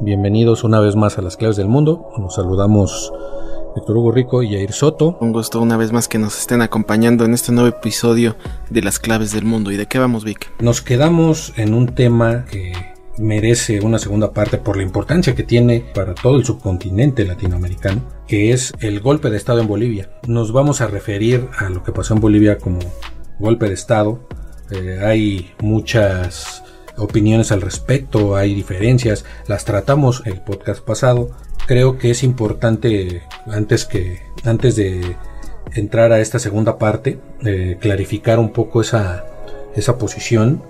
bienvenidos una vez más a las claves del mundo. Nos saludamos Víctor Hugo Rico y Jair Soto. Un gusto una vez más que nos estén acompañando en este nuevo episodio de las claves del mundo. ¿Y de qué vamos, Vic? Nos quedamos en un tema que merece una segunda parte por la importancia que tiene para todo el subcontinente latinoamericano, que es el golpe de Estado en Bolivia. Nos vamos a referir a lo que pasó en Bolivia como golpe de Estado. Eh, hay muchas opiniones al respecto, hay diferencias, las tratamos el podcast pasado. Creo que es importante antes que antes de entrar a esta segunda parte eh, clarificar un poco esa esa posición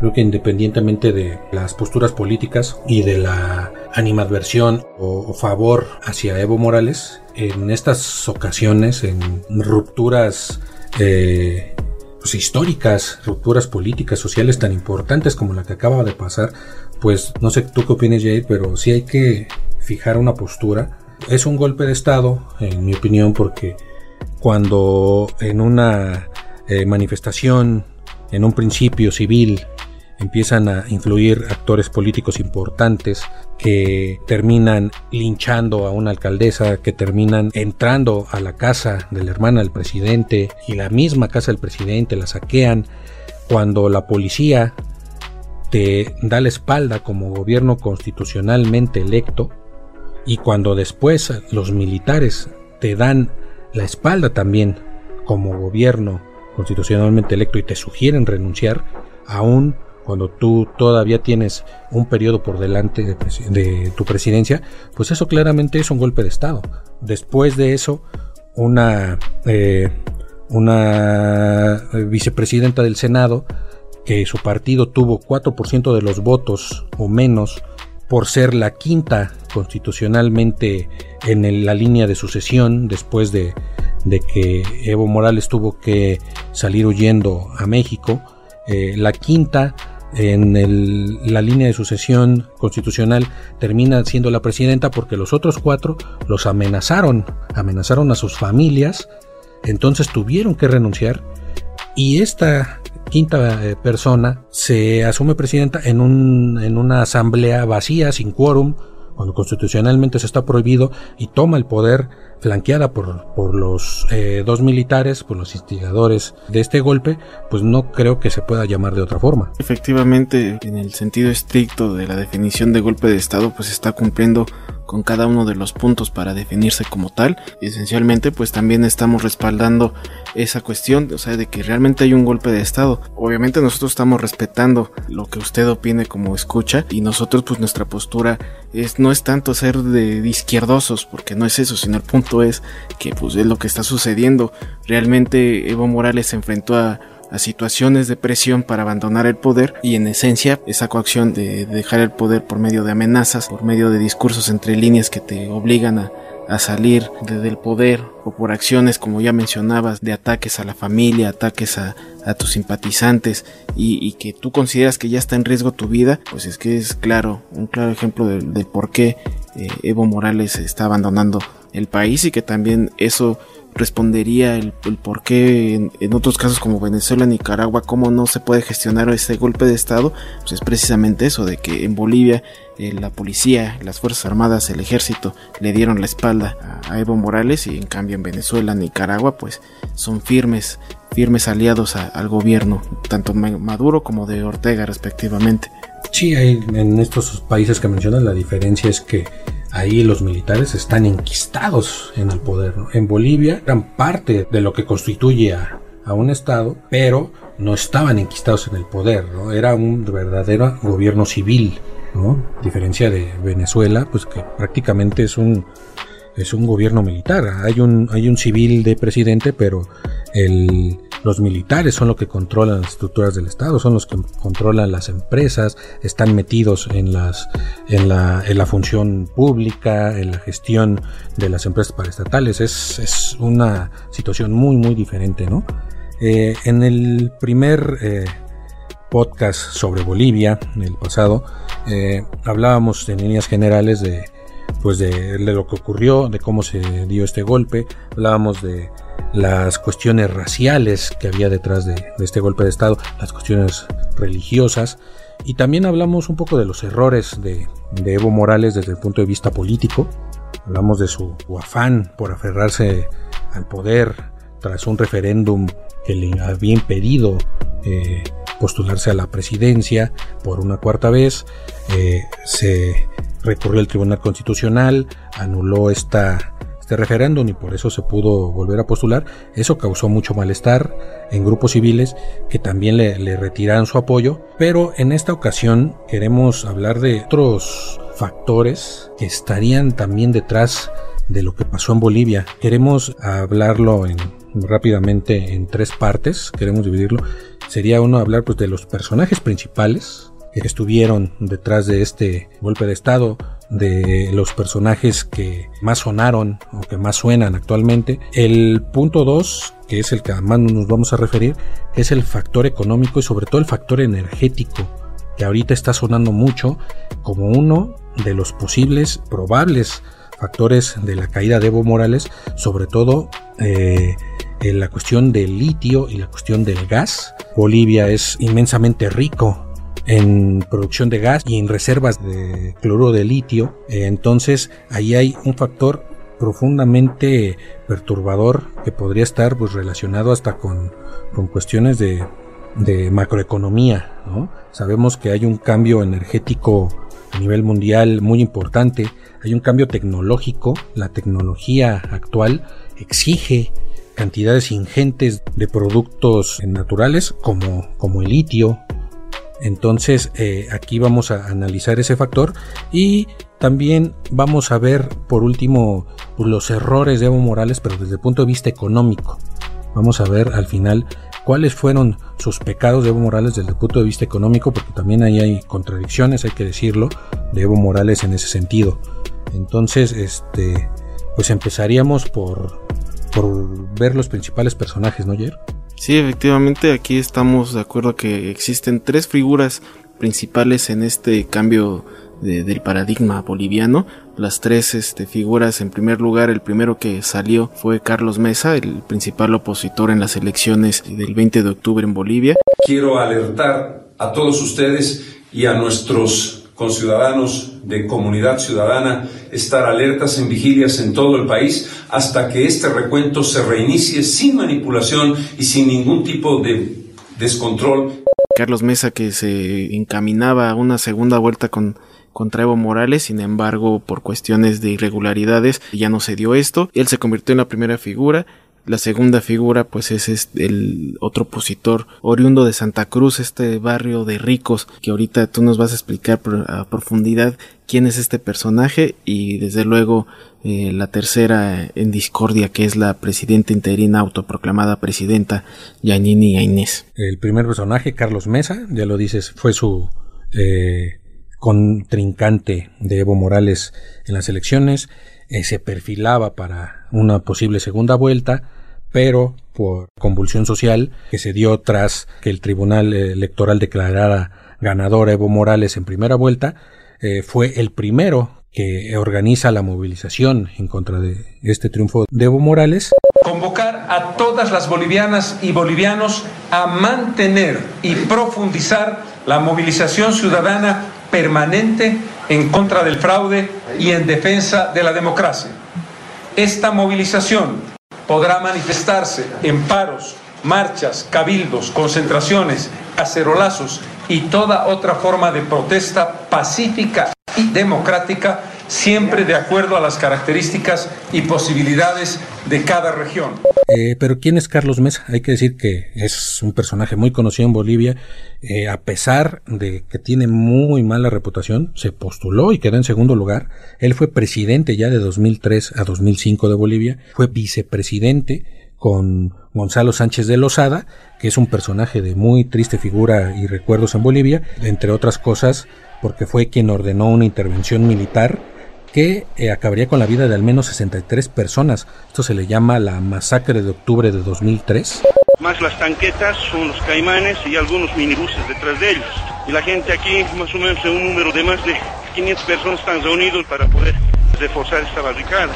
Creo que independientemente de las posturas políticas y de la animadversión o, favor hacia Evo Morales, en estas ocasiones, en rupturas eh, pues, históricas, rupturas políticas, sociales tan importantes como la que acaba de pasar, pues no sé tú qué opinas, Jair, pero sí hay que fijar una postura. Es un golpe de Estado, en mi opinión, porque cuando en una eh, manifestación, en un principio civil, empiezan a influir actores políticos importantes que terminan linchando a una alcaldesa, que terminan entrando a la casa de la hermana del presidente y la misma casa del presidente la saquean cuando la policía te da la espalda como gobierno constitucionalmente electo y cuando después los militares te dan la espalda también como gobierno constitucionalmente electo y te sugieren renunciar, aún cuando tú todavía tienes un periodo por delante de, tu presidencia, pues eso claramente es un golpe de Estado. Después de eso, una, eh, vicepresidenta del Senado, que su partido tuvo 4% de los votos o menos por ser la quinta constitucionalmente en la línea de sucesión después de, de que Evo Morales tuvo que salir huyendo a México, eh, la quinta en la línea de sucesión constitucional termina siendo la presidenta porque los otros cuatro los amenazaron, amenazaron a sus familias, entonces tuvieron que renunciar y esta quinta eh, persona se asume presidenta en, un, en una asamblea vacía, sin quórum, cuando constitucionalmente se está prohibido y toma el poder flanqueada por, por los eh, dos militares, por los instigadores de este golpe, pues no creo que se pueda llamar de otra forma. Efectivamente, en el sentido estricto de la definición de golpe de Estado, pues está cumpliendo con cada uno de los puntos para definirse como tal. Esencialmente, pues también estamos respaldando esa cuestión, o sea, de que realmente hay un golpe de Estado. Obviamente nosotros estamos respetando lo que usted opine como escucha y nosotros pues nuestra postura es no es tanto ser de, izquierdosos, porque no es eso, sino el punto es que pues es lo que está sucediendo. Realmente Evo Morales se enfrentó a situaciones de presión para abandonar el poder y en esencia esa coacción de dejar el poder por medio de amenazas, por medio de discursos entre líneas que te obligan a, salir del poder o por acciones como ya mencionabas de ataques a la familia, ataques a, tus simpatizantes y, que tú consideras que ya está en riesgo tu vida, pues es que es claro, un claro ejemplo de, por qué eh, Evo Morales está abandonando el país y que también eso respondería el, por qué en, otros casos como Venezuela, Nicaragua, cómo no se puede gestionar este golpe de Estado, pues es precisamente eso, de que en Bolivia eh, la policía, las Fuerzas Armadas, el ejército le dieron la espalda a, Evo Morales y en cambio en Venezuela, Nicaragua, pues son firmes, firmes aliados al gobierno, tanto Maduro como de Ortega respectivamente. Sí, hay, en estos países que mencionas la diferencia es que ahí los militares están enquistados en el poder. En Bolivia eran parte de lo que constituye a, un Estado, pero no estaban enquistados en el poder, ¿no? Era un verdadero gobierno civil, ¿no? diferencia de Venezuela, pues que prácticamente es un es un gobierno militar. Hay un hay un civil de presidente, pero el los militares son los que controlan las estructuras del Estado, son los que controlan las empresas, están metidos en, las, en, la, en la función pública, en la gestión de las empresas paraestatales. Es, es una situación muy, muy diferente, ¿no? Eh, en el primer eh, podcast sobre Bolivia, en el pasado, eh, hablábamos en líneas generales de, pues de, de, lo que ocurrió, de cómo se dio este golpe, hablábamos de las cuestiones raciales que había detrás de, este golpe de Estado, las cuestiones religiosas, y también hablamos un poco de los errores de, Evo Morales desde el punto de vista político, hablamos de su afán por aferrarse al poder tras un referéndum que le había impedido eh, postularse a la presidencia por una cuarta vez, eh, se recurrió al Tribunal Constitucional, anuló esta este referéndum y por eso se pudo volver a postular. Eso causó mucho malestar en grupos civiles que también le, le retiraron su apoyo. Pero en esta ocasión queremos hablar de otros factores que estarían también detrás de lo que pasó en Bolivia. Queremos hablarlo en, rápidamente en tres partes, queremos dividirlo. Sería uno hablar pues, de los personajes principales que estuvieron detrás de este golpe de Estado, de los personajes que más sonaron o que más suenan actualmente. El punto 2, que es el que más nos vamos a referir, es el factor económico y sobre todo el factor energético, que ahorita está sonando mucho como uno de los posibles, probables factores de la caída de Evo Morales, sobre todo eh, en la cuestión del litio y la cuestión del gas. Bolivia es inmensamente rico en producción de gas y en reservas de cloruro de litio. Eh, entonces ahí hay un factor profundamente perturbador que podría estar pues relacionado hasta con, con cuestiones de, de macroeconomía. Sabemos que hay un cambio energético a nivel mundial muy importante, hay un cambio tecnológico, la tecnología actual exige cantidades ingentes de productos naturales como, como el litio, entonces eh, aquí vamos a analizar ese factor y también vamos a ver por último los errores de Evo Morales, pero desde el punto de vista económico. Vamos a ver al final cuáles fueron sus pecados de Evo Morales desde el punto de vista económico, porque también ahí hay contradicciones, hay que decirlo, de Evo Morales en ese sentido. Entonces, este, pues empezaríamos por, por ver los principales personajes, ¿no, Jer? Sí, efectivamente, aquí estamos de acuerdo que existen tres figuras principales en este cambio del paradigma boliviano. Las tres este, figuras, en primer lugar, el primero que salió fue Carlos Mesa, el principal opositor en las elecciones del 20 de octubre en Bolivia. Quiero alertar a todos ustedes y a nuestros con ciudadanos de comunidad ciudadana, estar alertas en vigilias en todo el país hasta que este recuento se reinicie sin manipulación y sin ningún tipo de descontrol. Carlos Mesa que se encaminaba a una segunda vuelta con contra Evo Morales, sin embargo, por cuestiones de irregularidades ya no se dio esto. Él se convirtió en la primera figura la segunda figura pues es el otro opositor oriundo de Santa Cruz, este barrio de ricos que ahorita tú nos vas a explicar a profundidad quién es este personaje y desde luego eh, la tercera en discordia que es la presidenta interina autoproclamada presidenta Yanini Inés. El primer personaje, Carlos Mesa, ya lo dices, fue su eh, contrincante de Evo Morales en las elecciones. Eh, se perfilaba para una posible segunda vuelta, pero por convulsión social que se dio tras que el Tribunal Electoral declarara ganador a Evo Morales en primera vuelta, eh, fue el primero que organiza la movilización en contra de este triunfo de Evo Morales. Convocar a todas las bolivianas y bolivianos a mantener y profundizar la movilización ciudadana permanente en contra del fraude y en defensa de la democracia. Esta movilización podrá manifestarse en paros, marchas, cabildos, concentraciones, acerolazos y toda otra forma de protesta pacífica y democrática, siempre de acuerdo a las características y posibilidades de cada región. Eh, pero ¿quién es Carlos Mesa? Hay que decir que es un personaje muy conocido en Bolivia, eh, a pesar de que tiene muy mala reputación, se postuló y quedó en segundo lugar. Él fue presidente ya de 2003 a 2005 de Bolivia, fue vicepresidente con Gonzalo Sánchez de Lozada, que es un personaje de muy triste figura y recuerdos en Bolivia, entre otras cosas porque fue quien ordenó una intervención militar que eh, acabaría con la vida de al menos 63 personas. Esto se le llama la masacre de octubre de 2003. Más las tanquetas son los caimanes y algunos minibuses detrás de ellos. Y la gente aquí, más o menos un número de más de 500 personas están reunidos para poder reforzar esta barricada.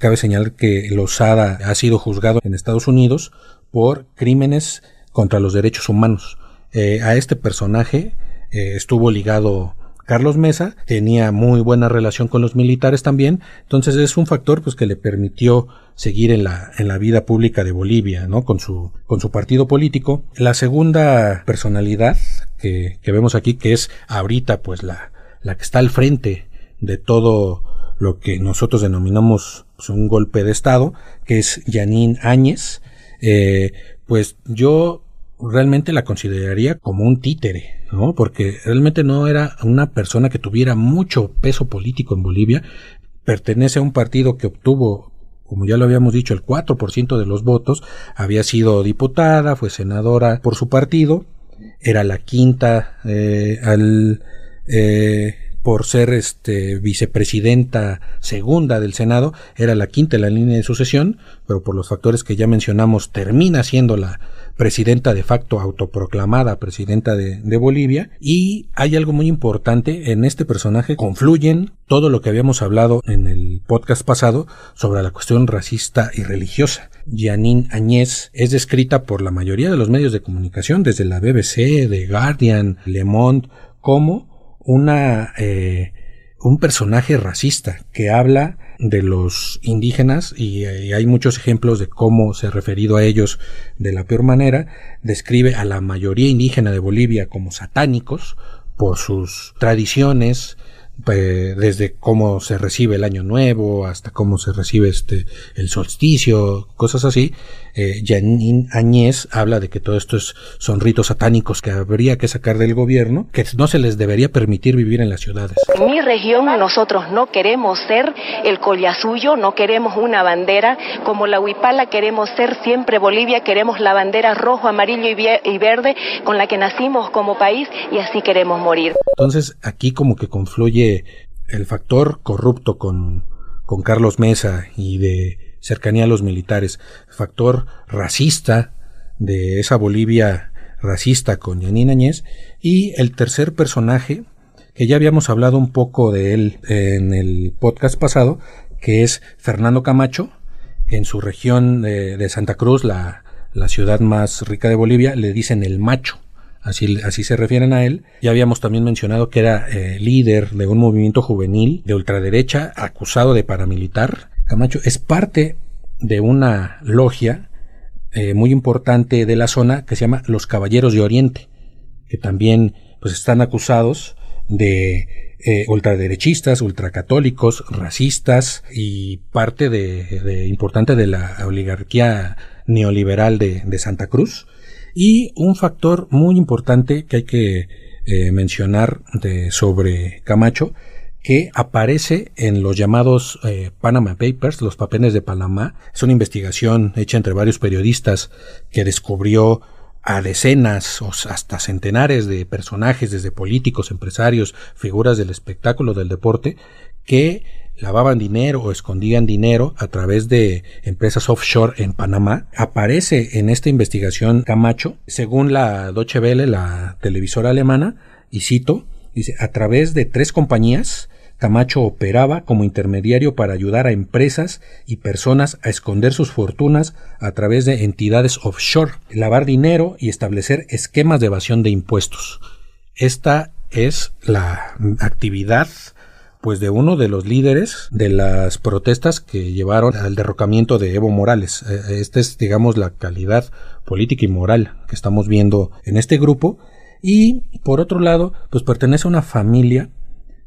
Cabe señalar que Lozada ha sido juzgado en Estados Unidos por crímenes contra los derechos humanos. Eh, a este personaje eh, estuvo ligado Carlos Mesa tenía muy buena relación con los militares también, entonces es un factor pues que le permitió seguir en la, en la vida pública de Bolivia, ¿no? Con su, con su partido político. La segunda personalidad que, que vemos aquí, que es ahorita pues la, la que está al frente de todo lo que nosotros denominamos pues, un golpe de Estado, que es Janine Áñez, eh, pues yo realmente la consideraría como un títere, ¿no? Porque realmente no era una persona que tuviera mucho peso político en Bolivia, pertenece a un partido que obtuvo como ya lo habíamos dicho, el 4% de los votos, había sido diputada, fue senadora por su partido, era la quinta eh, al eh, por ser este vicepresidenta segunda del Senado, era la quinta en la línea de sucesión, pero por los factores que ya mencionamos termina siendo la presidenta de facto autoproclamada presidenta de, Bolivia y hay algo muy importante en este personaje confluyen todo lo que habíamos hablado en el podcast pasado sobre la cuestión racista y religiosa. Janine Añez es descrita por la mayoría de los medios de comunicación, desde la BBC, The Guardian, Le Monde, como una eh, un personaje racista que habla de los indígenas y, hay muchos ejemplos de cómo se ha referido a ellos de la peor manera, describe a la mayoría indígena de Bolivia como satánicos por sus tradiciones, desde cómo se recibe el año nuevo hasta cómo se recibe este el solsticio, cosas así. Eh, Janine Añez habla de que todo esto es, son ritos satánicos que habría que sacar del gobierno, que no se les debería permitir vivir en las ciudades. En mi región nosotros no queremos ser el collasuyo, no queremos una bandera como la huipala, queremos ser siempre Bolivia, queremos la bandera rojo, amarillo y verde con la que nacimos como país y así queremos morir. Entonces aquí como que confluye el factor corrupto con, con Carlos Mesa y de cercanía a los militares, factor racista de esa Bolivia racista con Yanina Añez y el tercer personaje que ya habíamos hablado un poco de él en el podcast pasado, que es Fernando Camacho, en su región de, de Santa Cruz, la, la ciudad más rica de Bolivia, le dicen el macho así, así se refieren a él. Ya habíamos también mencionado que era eh, líder de un movimiento juvenil de ultraderecha acusado de paramilitar. Camacho es parte de una logia eh, muy importante de la zona que se llama los Caballeros de Oriente, que también pues están acusados de eh, ultraderechistas, ultracatólicos, racistas y parte de, importante de la oligarquía neoliberal de, de Santa Cruz y un factor muy importante que hay que eh, mencionar de, sobre Camacho, que aparece en los llamados eh, Panama Papers, los papeles de Panamá. Es una investigación hecha entre varios periodistas que descubrió a decenas o hasta centenares de personajes, desde políticos, empresarios, figuras del espectáculo, del deporte, que lavaban dinero o escondían dinero a través de empresas offshore en Panamá. Aparece en esta investigación Camacho, según la Deutsche Welle, la televisora alemana, y cito, dice, a través de tres compañías Camacho operaba como intermediario para ayudar a empresas y personas a esconder sus fortunas a través de entidades offshore, lavar dinero y establecer esquemas de evasión de impuestos. Esta es la actividad pues de uno de los líderes de las protestas que llevaron al derrocamiento de Evo Morales. Eh, esta es, digamos, la calidad política y moral que estamos viendo en este grupo. Y por otro lado, pues pertenece a una familia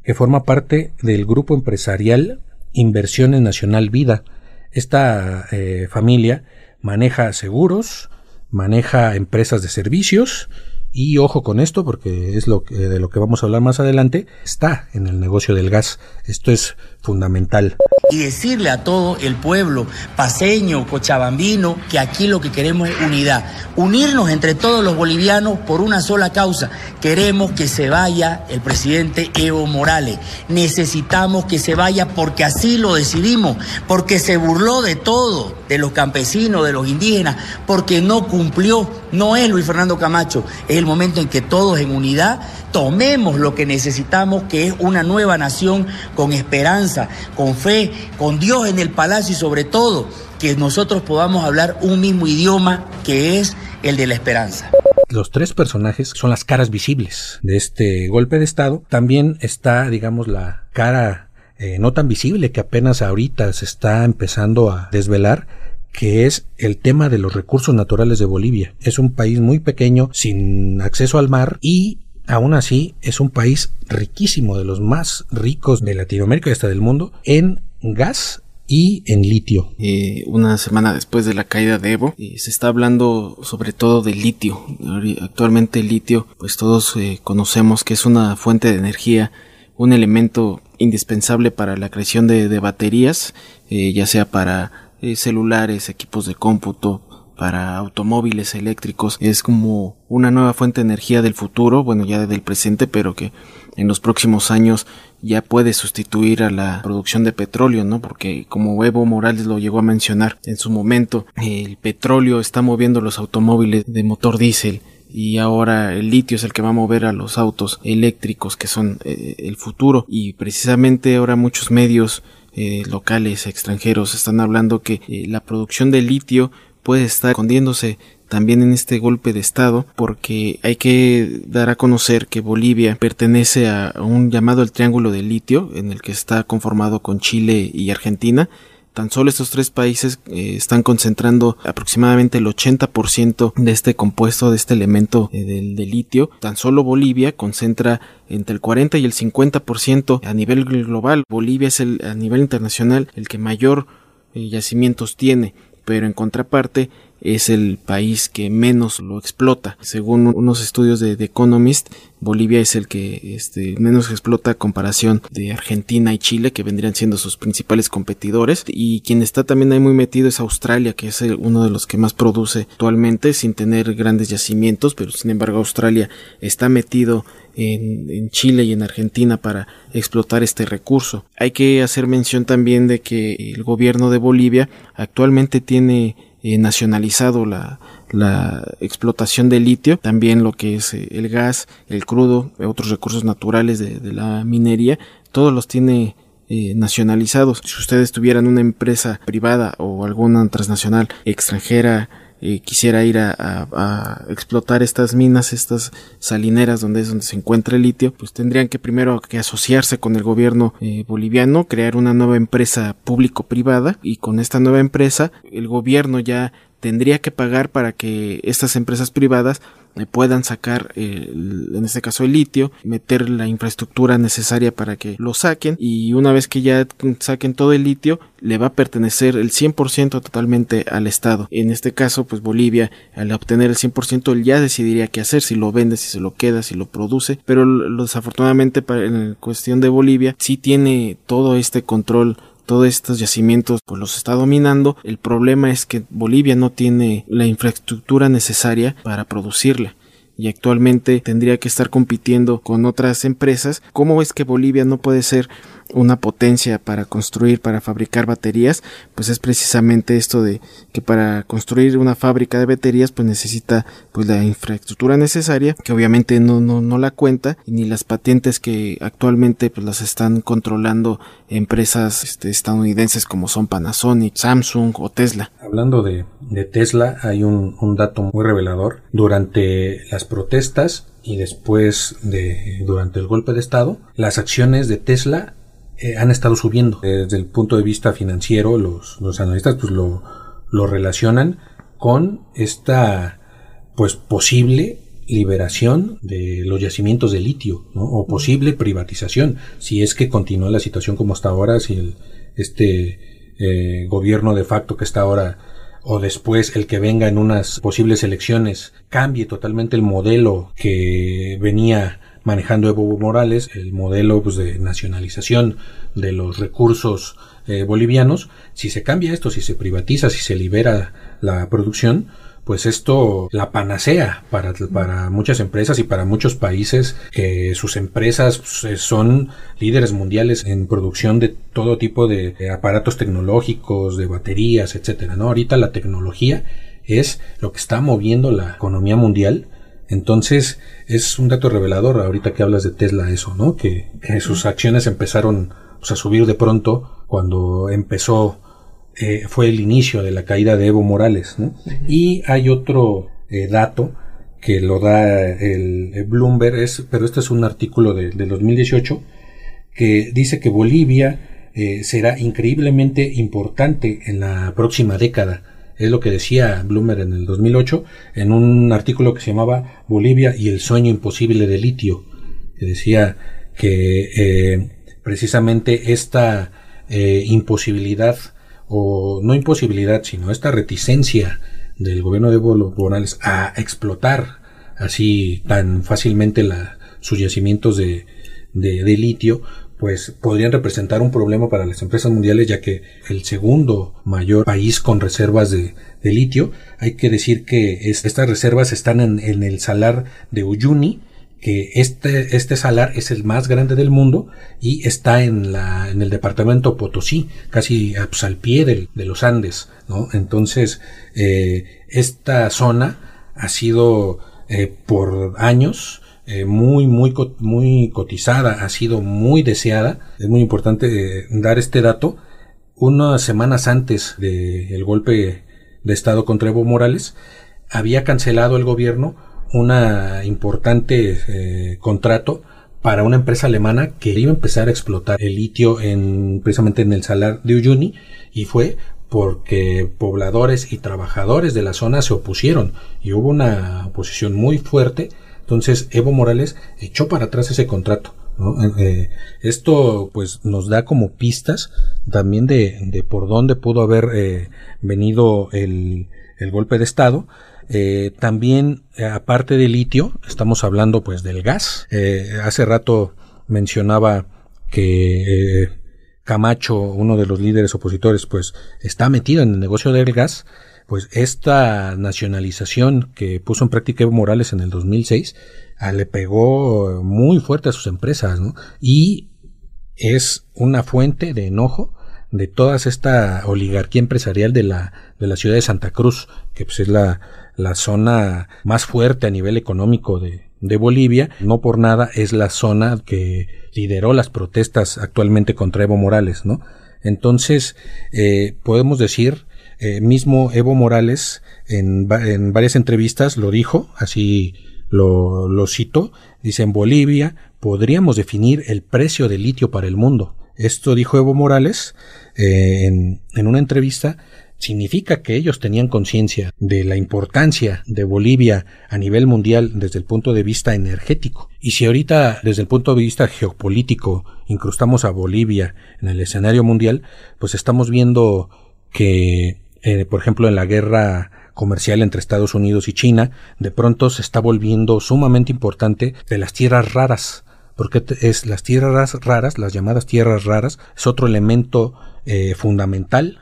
que forma parte del grupo empresarial Inversiones Nacional Vida. Esta eh, familia maneja seguros, maneja empresas de servicios y ojo con esto porque es lo que, de lo que vamos a hablar más adelante, está en el negocio del gas. Esto es fundamental. Y decirle a todo el pueblo paseño, cochabambino, que aquí lo que queremos es unidad. Unirnos entre todos los bolivianos por una sola causa. Queremos que se vaya el presidente Evo Morales. Necesitamos que se vaya porque así lo decidimos, porque se burló de todo, de los campesinos, de los indígenas, porque no cumplió. No es Luis Fernando Camacho, es el momento en que todos en unidad tomemos lo que necesitamos, que es una nueva nación con esperanza, con fe, con Dios en el palacio y sobre todo que nosotros podamos hablar un mismo idioma que es el de la esperanza. Los tres personajes son las caras visibles de este golpe de Estado. También está, digamos, la cara eh, no tan visible que apenas ahorita se está empezando a desvelar que es el tema de los recursos naturales de Bolivia. Es un país muy pequeño, sin acceso al mar y aún así es un país riquísimo, de los más ricos de Latinoamérica y hasta del mundo, en gas y en litio. Eh, una semana después de la caída de Evo, eh, se está hablando sobre todo del litio. Actualmente el litio, pues todos eh, conocemos que es una fuente de energía, un elemento indispensable para la creación de baterías, ya sea para eh, celulares, equipos de cómputo, para automóviles eléctricos. Es como una nueva fuente de energía del futuro, bueno ya del presente, pero que en los próximos años ya puede sustituir a la producción de petróleo, ¿no? Porque como Evo Morales lo llegó a mencionar en su momento, el petróleo está moviendo los automóviles de motor diésel y ahora el litio es el que va a mover a los autos eléctricos que son eh, el futuro y precisamente ahora muchos medios eh, locales, extranjeros, están hablando que eh, la producción de litio puede estar escondiéndose también en este golpe de Estado, porque hay que dar a conocer que Bolivia pertenece a un llamado el Triángulo de Litio, en el que está conformado con Chile y Argentina, Tan solo estos tres países eh, están concentrando aproximadamente el 80% de este compuesto, de este elemento eh, del, litio. Tan solo Bolivia concentra entre el 40 y el 50% a nivel global. Bolivia es el, a nivel internacional el que mayor eh, yacimientos tiene, pero en contraparte es el país que menos lo explota. Según unos estudios de The Economist, Bolivia es el que este, menos explota a comparación de Argentina y Chile, que vendrían siendo sus principales competidores. Y quien está también ahí muy metido es Australia, que es uno de los que más produce actualmente, sin tener grandes yacimientos, pero sin embargo Australia está metido en, en, Chile y en Argentina para explotar este recurso. Hay que hacer mención también de que el gobierno de Bolivia actualmente tiene eh, nacionalizado la, la, explotación de litio, también lo que es eh, el gas, el crudo, otros recursos naturales de, la minería, todos los tiene eh, nacionalizados. Si ustedes tuvieran una empresa privada o alguna transnacional extranjera quisiera ir a, explotar estas minas, estas salineras donde es donde se encuentra el litio, pues tendrían que primero que asociarse con el gobierno eh, boliviano, crear una nueva empresa público-privada y con esta nueva empresa el gobierno ya tendría que pagar para que estas empresas privadas puedan sacar, en este caso el litio, meter la infraestructura necesaria para que lo saquen y una vez que ya saquen todo el litio, le va a pertenecer el 100% totalmente al Estado. En este caso, pues Bolivia, al obtener el 100%, él ya decidiría qué hacer, si lo vende, si se lo queda, si lo produce, pero desafortunadamente en cuestión de Bolivia, sí tiene todo este control todos estos yacimientos pues los está dominando. El problema es que Bolivia no tiene la infraestructura necesaria para producirla y actualmente tendría que estar compitiendo con otras empresas. ¿Cómo es que Bolivia no puede ser una potencia para construir, para fabricar baterías, pues es precisamente esto de que para construir una fábrica de baterías pues necesita pues la infraestructura necesaria, que obviamente no, no, no la cuenta, ni las patentes que actualmente pues las están controlando empresas este, estadounidenses como son Panasonic, Samsung o Tesla. Hablando de, de Tesla, hay un, un dato muy revelador. Durante las protestas y después de durante el golpe de estado, las acciones de Tesla eh, han estado subiendo. Desde el punto de vista financiero, los, los analistas pues lo, lo relacionan con esta pues posible liberación de los yacimientos de litio o posible privatización si es que continúa la situación como está ahora si el, este eh, gobierno de facto que está ahora o después el que venga en unas posibles elecciones cambie totalmente el modelo que venía manejando Evo Morales, el modelo pues, de nacionalización de los recursos eh, bolivianos, si se cambia esto, si se privatiza, si se libera la producción, pues esto la panacea para, para muchas empresas y para muchos países que sus empresas pues, son líderes mundiales en producción de todo tipo de aparatos tecnológicos, de baterías, etcétera, ¿no? Ahorita la tecnología es lo que está moviendo la economía mundial. Entonces, es un dato revelador ahorita que hablas de Tesla eso, ¿no? Que, sus acciones empezaron pues, a subir de pronto cuando empezó eh, fue el inicio de la caída de Evo Morales. Y hay otro eh, dato que lo da el, Bloomberg, es, pero este es un artículo de, 2018 que dice que Bolivia eh, será increíblemente importante en la próxima década. Es lo que decía Bloomberg en el 2008 en un artículo que se llamaba Bolivia y el sueño imposible de litio, que decía que precisamente esta imposibilidad o no imposibilidad, sino esta reticencia del gobierno de Evo Morales a explotar así tan fácilmente la, sus yacimientos de, de, litio, pues podrían representar un problema para las empresas mundiales, ya que el segundo mayor país con reservas de, litio, hay que decir que estas reservas están en, el salar de Uyuni, que este, este salar es el más grande del mundo y está en, la, en el departamento Potosí, casi pues, al pie de los Andes, ¿no? Entonces, eh, esta zona ha sido eh, por años eh, muy, muy, muy cotizada, ha sido muy deseada. Es muy importante dar este dato. Unas semanas antes del golpe de Estado contra Evo Morales, había cancelado el gobierno una importante eh, contrato para una empresa alemana que iba a empezar a explotar el litio en precisamente en el salar de Uyuni y fue porque pobladores y trabajadores de la zona se opusieron y hubo una oposición muy fuerte entonces Evo Morales echó para atrás ese contrato eh, esto pues nos da como pistas también de, por dónde pudo haber eh, venido el, golpe de estado eh, también, eh, aparte de litio, estamos hablando pues del gas. Eh, hace rato mencionaba que Camacho, uno de los líderes opositores, pues está metido en el negocio del gas. Pues esta nacionalización que puso en práctica Evo Morales en el 2006 ah, le pegó muy fuerte a sus empresas, ¿no? Y es una fuente de enojo de toda esta oligarquía empresarial de la, de la ciudad de Santa Cruz, que pues es la, la zona más fuerte a nivel económico de, de Bolivia, no por nada es la zona que lideró las protestas actualmente contra Evo Morales, ¿no? Entonces, eh, podemos decir, eh, mismo Evo Morales en, en, varias entrevistas lo dijo, así lo, lo cito, dice en Bolivia podríamos definir el precio del litio para el mundo. Esto dijo Evo Morales eh, en, en una entrevista significa que ellos tenían conciencia de la importancia de Bolivia a nivel mundial desde el punto de vista energético. Y si ahorita desde el punto de vista geopolítico incrustamos a Bolivia en el escenario mundial, pues estamos viendo que, eh, por ejemplo, en la guerra comercial entre Estados Unidos y China, de pronto se está volviendo sumamente importante de las tierras raras, porque es las tierras raras, las llamadas tierras raras, es otro elemento eh, fundamental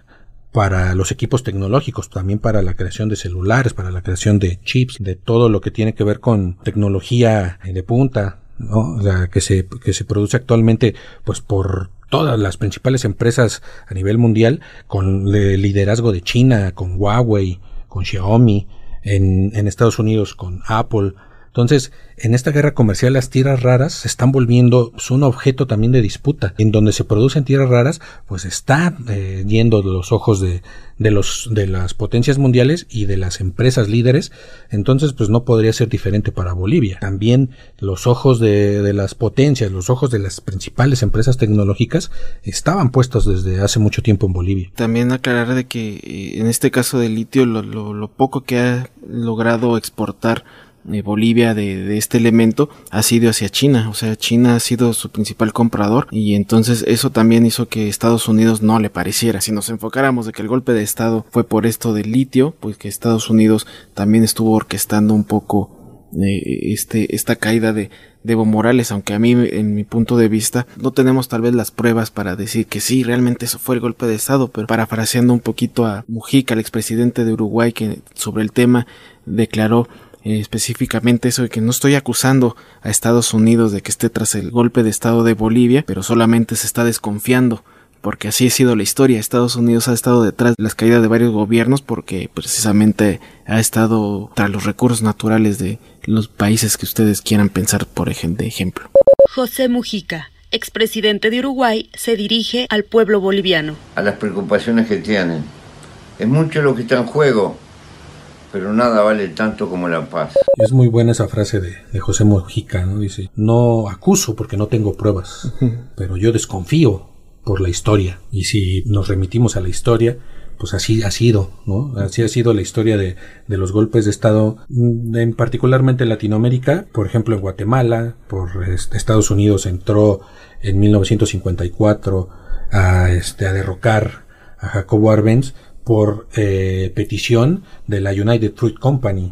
para los equipos tecnológicos, también para la creación de celulares, para la creación de chips, de todo lo que tiene que ver con tecnología de punta, ¿no? que se, que se produce actualmente, pues por todas las principales empresas a nivel mundial, con el liderazgo de China, con Huawei, con Xiaomi, en, en Estados Unidos con Apple, entonces, en esta guerra comercial las tierras raras se están volviendo pues, un objeto también de disputa. En donde se producen tierras raras, pues está eh, yendo los ojos de, de, los, de las potencias mundiales y de las empresas líderes. Entonces, pues no podría ser diferente para Bolivia. También los ojos de, de las potencias, los ojos de las principales empresas tecnológicas estaban puestos desde hace mucho tiempo en Bolivia. También aclarar de que eh, en este caso del litio, lo, lo, lo poco que ha logrado exportar eh, Bolivia de, de, este elemento ha sido hacia China, o sea, China ha sido su principal comprador y entonces eso también hizo que Estados Unidos no le pareciera. Si nos enfocáramos de que el golpe de Estado fue por esto del litio, pues que Estados Unidos también estuvo orquestando un poco eh, este, esta caída de, Evo Morales, aunque a mí, en mi punto de vista, no tenemos tal vez las pruebas para decir que sí, realmente eso fue el golpe de Estado, pero parafraseando un poquito a Mujica, el expresidente de Uruguay, que sobre el tema declaró eh, específicamente eso de que no estoy acusando a Estados Unidos de que esté tras el golpe de Estado de Bolivia, pero solamente se está desconfiando porque así ha sido la historia. Estados Unidos ha estado detrás de las caídas de varios gobiernos porque precisamente ha estado tras los recursos naturales de los países que ustedes quieran pensar, por ejemplo. José Mujica, expresidente de Uruguay, se dirige al pueblo boliviano. A las preocupaciones que tienen. Es mucho lo que está en juego pero nada vale tanto como la paz. Es muy buena esa frase de, de José Mojica, ¿no? Dice, no acuso porque no tengo pruebas, pero yo desconfío por la historia. Y si nos remitimos a la historia, pues así ha sido, ¿no? Así ha sido la historia de, de los golpes de Estado, mm, en particularmente en Latinoamérica, por ejemplo en Guatemala, por este, Estados Unidos entró en 1954 a, este, a derrocar a Jacobo Arbenz por eh, petición de la United Fruit Company,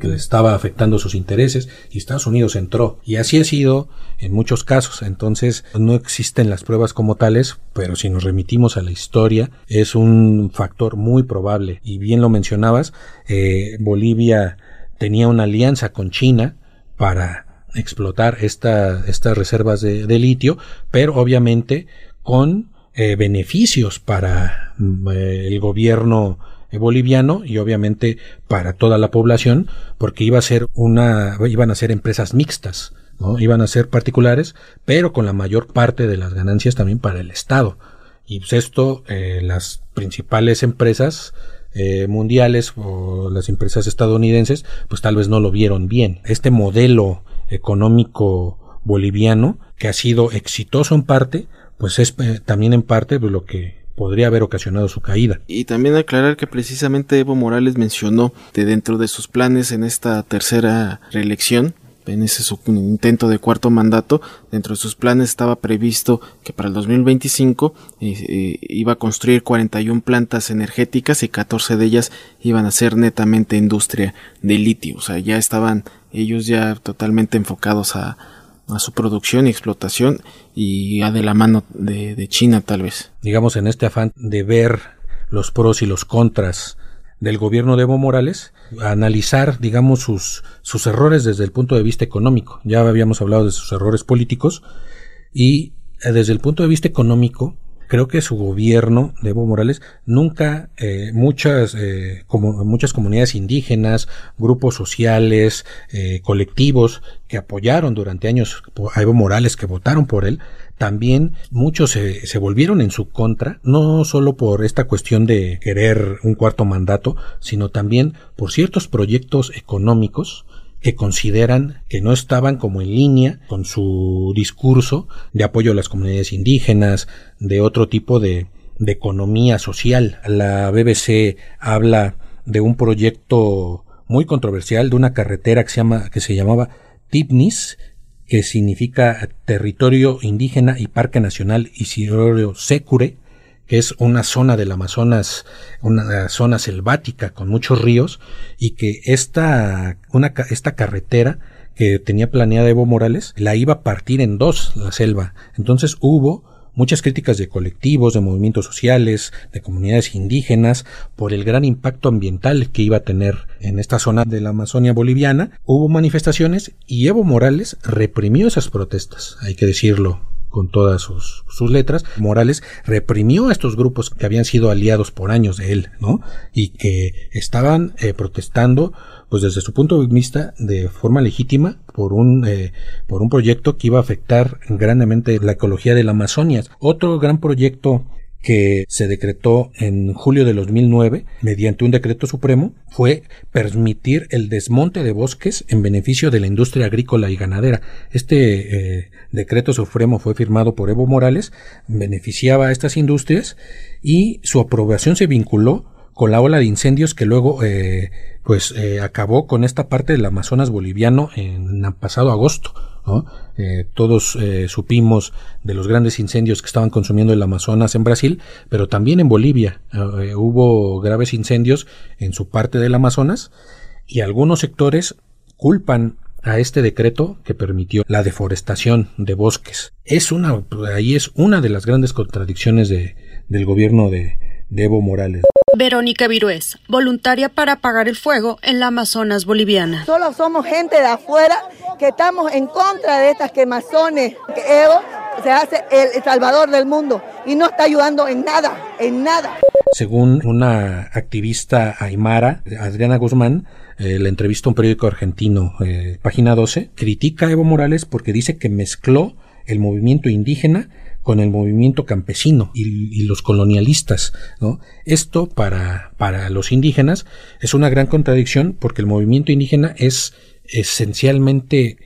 que estaba afectando sus intereses y Estados Unidos entró. Y así ha sido en muchos casos. Entonces no existen las pruebas como tales, pero si nos remitimos a la historia es un factor muy probable. Y bien lo mencionabas, eh, Bolivia tenía una alianza con China para explotar esta, estas reservas de, de litio, pero obviamente con eh, beneficios para mm, eh, el gobierno boliviano y obviamente para toda la población porque iba a ser una iban a ser empresas mixtas ¿no? iban a ser particulares pero con la mayor parte de las ganancias también para el estado y pues esto eh, las principales empresas eh, mundiales o las empresas estadounidenses pues tal vez no lo vieron bien este modelo económico boliviano que ha sido exitoso en parte pues es eh, también en parte lo que podría haber ocasionado su caída. Y también aclarar que precisamente Evo Morales mencionó de dentro de sus planes en esta tercera reelección, en ese su intento de cuarto mandato, dentro de sus planes estaba previsto que para el 2025 eh, eh, iba a construir 41 plantas energéticas y 14 de ellas iban a ser netamente industria de litio, o sea, ya estaban ellos ya totalmente enfocados a, a su producción y explotación y a de la mano de, China tal vez. Digamos en este afán de ver los pros y los contras del gobierno de Evo Morales, analizar, digamos, sus, sus errores desde el punto de vista económico. Ya habíamos hablado de sus errores políticos y eh, desde el punto de vista económico, creo que su gobierno de Evo Morales nunca eh, muchas eh, como muchas comunidades indígenas grupos sociales eh, colectivos que apoyaron durante años a Evo Morales que votaron por él también muchos se, se volvieron en su contra no solo por esta cuestión de querer un cuarto mandato sino también por ciertos proyectos económicos que consideran que no estaban como en línea con su discurso de apoyo a las comunidades indígenas, de otro tipo de, de economía social. La BBC habla de un proyecto muy controversial de una carretera que se llama que se llamaba Tipnis que significa territorio indígena y parque nacional Isidoro Secure que es una zona del Amazonas, una zona selvática con muchos ríos, y que esta, una, esta carretera que tenía planeada Evo Morales, la iba a partir en dos, la selva. Entonces hubo muchas críticas de colectivos, de movimientos sociales, de comunidades indígenas, por el gran impacto ambiental que iba a tener en esta zona de la Amazonia boliviana. Hubo manifestaciones y Evo Morales reprimió esas protestas, hay que decirlo con todas sus, sus, letras, Morales reprimió a estos grupos que habían sido aliados por años de él, ¿no? Y que estaban eh, protestando, pues desde su punto de vista, de forma legítima, por un, eh, por un proyecto que iba a afectar grandemente la ecología de la Amazonia. Otro gran proyecto que se decretó en julio de 2009 mediante un decreto supremo fue permitir el desmonte de bosques en beneficio de la industria agrícola y ganadera. Este eh, decreto supremo fue firmado por Evo Morales, beneficiaba a estas industrias y su aprobación se vinculó con la ola de incendios que luego eh, pues eh, acabó con esta parte del Amazonas boliviano en pasado agosto. Eh, todos eh, supimos de los grandes incendios que estaban consumiendo el Amazonas en Brasil, pero también en Bolivia eh, hubo graves incendios en su parte del Amazonas y algunos sectores culpan a este decreto que permitió la deforestación de bosques. Es una, ahí es una de las grandes contradicciones de, del gobierno de, de Evo Morales. Verónica Virués, voluntaria para apagar el fuego en la Amazonas boliviana. Solo somos gente de afuera que estamos en contra de estas quemazones. Evo se hace el salvador del mundo y no está ayudando en nada, en nada. Según una activista aymara, Adriana Guzmán, eh, la entrevista a un periódico argentino, eh, página 12, critica a Evo Morales porque dice que mezcló el movimiento indígena con el movimiento campesino y, los colonialistas. ¿no? Esto para, para los indígenas es una gran contradicción porque el movimiento indígena es esencialmente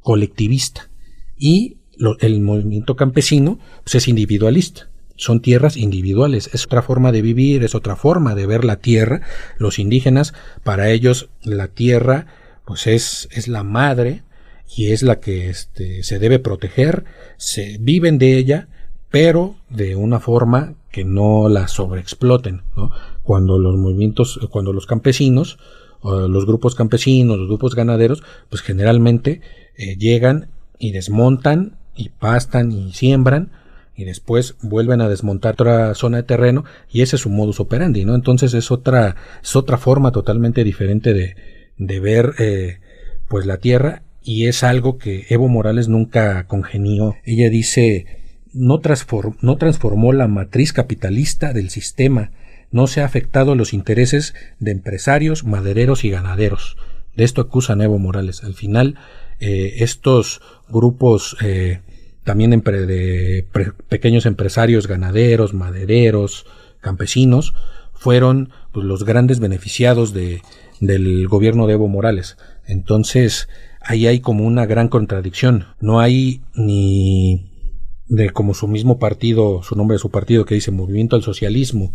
colectivista y el movimiento campesino pues, es individualista. Son tierras individuales, es otra forma de vivir, es otra forma de ver la tierra. Los indígenas, para ellos, la tierra, pues es, es la madre, y es la que este, se debe proteger, se viven de ella, pero de una forma que no la sobreexploten. ¿no? Cuando los movimientos, cuando los campesinos, los grupos campesinos, los grupos ganaderos, pues generalmente eh, llegan y desmontan y pastan y siembran y después vuelven a desmontar otra zona de terreno y ese es su modus operandi, ¿no? Entonces es otra, es otra forma totalmente diferente de, de ver eh, pues la tierra y es algo que Evo Morales nunca congenió. Ella dice no, no transformó la matriz capitalista del sistema, no se ha afectado los intereses de empresarios, madereros y ganaderos. De esto acusan Evo Morales. Al final, eh, estos grupos eh, también pequeños empresarios, ganaderos, madereros, campesinos, fueron pues, los grandes beneficiados de, del gobierno de Evo Morales. Entonces, ahí hay como una gran contradicción. No hay ni de como su mismo partido, su nombre de su partido que dice Movimiento al Socialismo,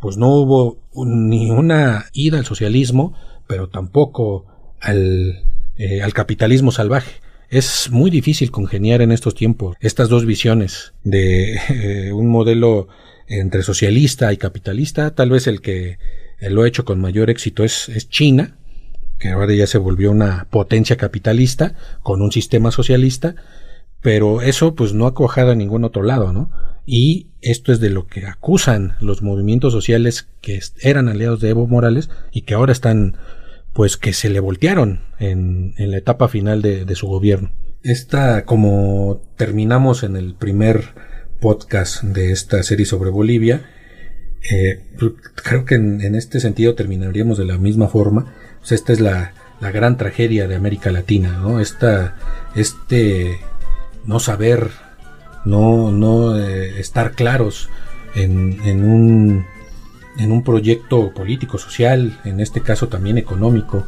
pues no hubo ni una ida al socialismo, pero tampoco al, eh, al capitalismo salvaje. Es muy difícil congeniar en estos tiempos estas dos visiones de eh, un modelo entre socialista y capitalista. Tal vez el que lo ha hecho con mayor éxito es China, que ahora ya se volvió una potencia capitalista con un sistema socialista, pero eso pues no ha cuajado a ningún otro lado, ¿no? Y esto es de lo que acusan los movimientos sociales que eran aliados de Evo Morales y que ahora están pues que se le voltearon en, la etapa final de, su gobierno. Esta, como terminamos en el primer podcast de esta serie sobre Bolivia, eh, creo que en, este sentido terminaríamos de la misma forma pues esta es la, gran tragedia de América Latina, ¿no? Esta, este no saber, no, no eh, estar claros en, en, un, en un proyecto político, social, en este caso también económico,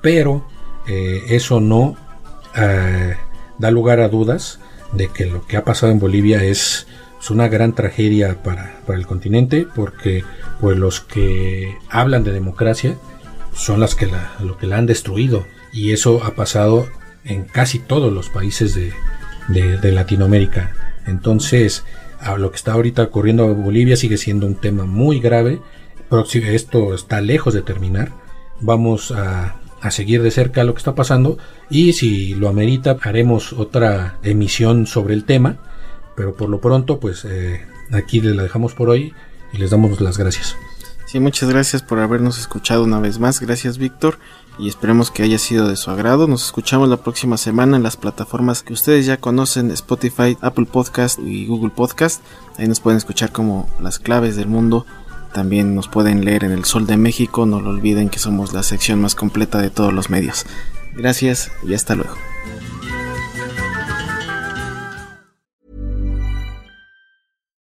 pero eh, eso no eh, da lugar a dudas de que lo que ha pasado en Bolivia es, es una gran tragedia para, para, el continente, porque pues los que hablan de democracia son las que la, lo que la han destruido. Y eso ha pasado en casi todos los países de, de, Latinoamérica. Entonces, a lo que está ahorita ocurriendo en Bolivia sigue siendo un tema muy grave. Esto está lejos de terminar. Vamos a, a, seguir de cerca lo que está pasando y si lo amerita haremos otra emisión sobre el tema. Pero por lo pronto, pues eh, aquí les la dejamos por hoy y les damos las gracias. Sí, muchas gracias por habernos escuchado una vez más. Gracias, Víctor. y esperemos que haya sido de su agrado. Nos escuchamos la próxima semana en las plataformas que ustedes ya conocen, Spotify, Apple Podcast y Google Podcast. Ahí nos pueden escuchar como las claves del mundo. También nos pueden leer en El Sol de México. No lo olviden que somos la sección más completa de todos los medios. Gracias y hasta luego.